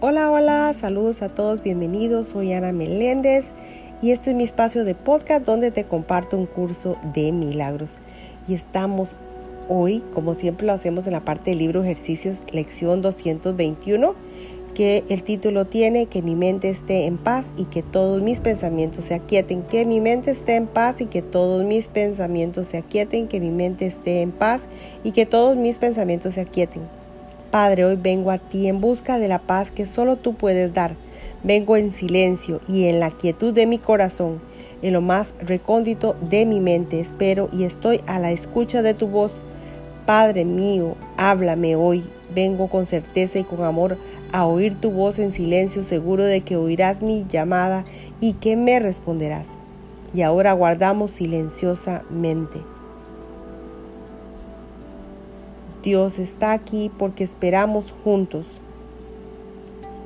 Hola, hola, saludos a todos, bienvenidos. Soy Ana Meléndez y este es mi espacio de podcast donde te comparto un curso de milagros. Y estamos hoy, como siempre lo hacemos en la parte del libro ejercicios, lección 221, que el título tiene que mi mente esté en paz y que todos mis pensamientos se aquieten, que mi mente esté en paz y que todos mis pensamientos se aquieten, que mi mente esté en paz y que todos mis pensamientos se aquieten. Padre, hoy vengo a ti en busca de la paz que solo tú puedes dar. Vengo en silencio y en la quietud de mi corazón, en lo más recóndito de mi mente. Espero y estoy a la escucha de tu voz. Padre mío, háblame hoy. Vengo con certeza y con amor a oír tu voz en silencio, seguro de que oirás mi llamada y que me responderás. Y ahora guardamos silenciosamente. Dios está aquí porque esperamos juntos.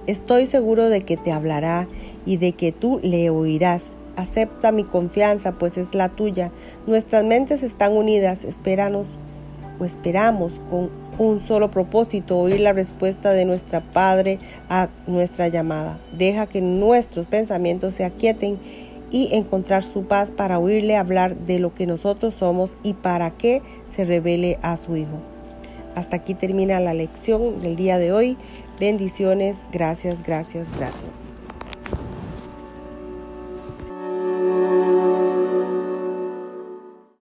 Estoy seguro de que te hablará y de que tú le oirás. Acepta mi confianza, pues es la tuya. Nuestras mentes están unidas. Espéranos o esperamos con un solo propósito, oír la respuesta de nuestra Padre a nuestra llamada. Deja que nuestros pensamientos se aquieten y encontrar su paz para oírle hablar de lo que nosotros somos y para que se revele a su Hijo. Hasta aquí termina la lección del día de hoy. Bendiciones, gracias, gracias, gracias.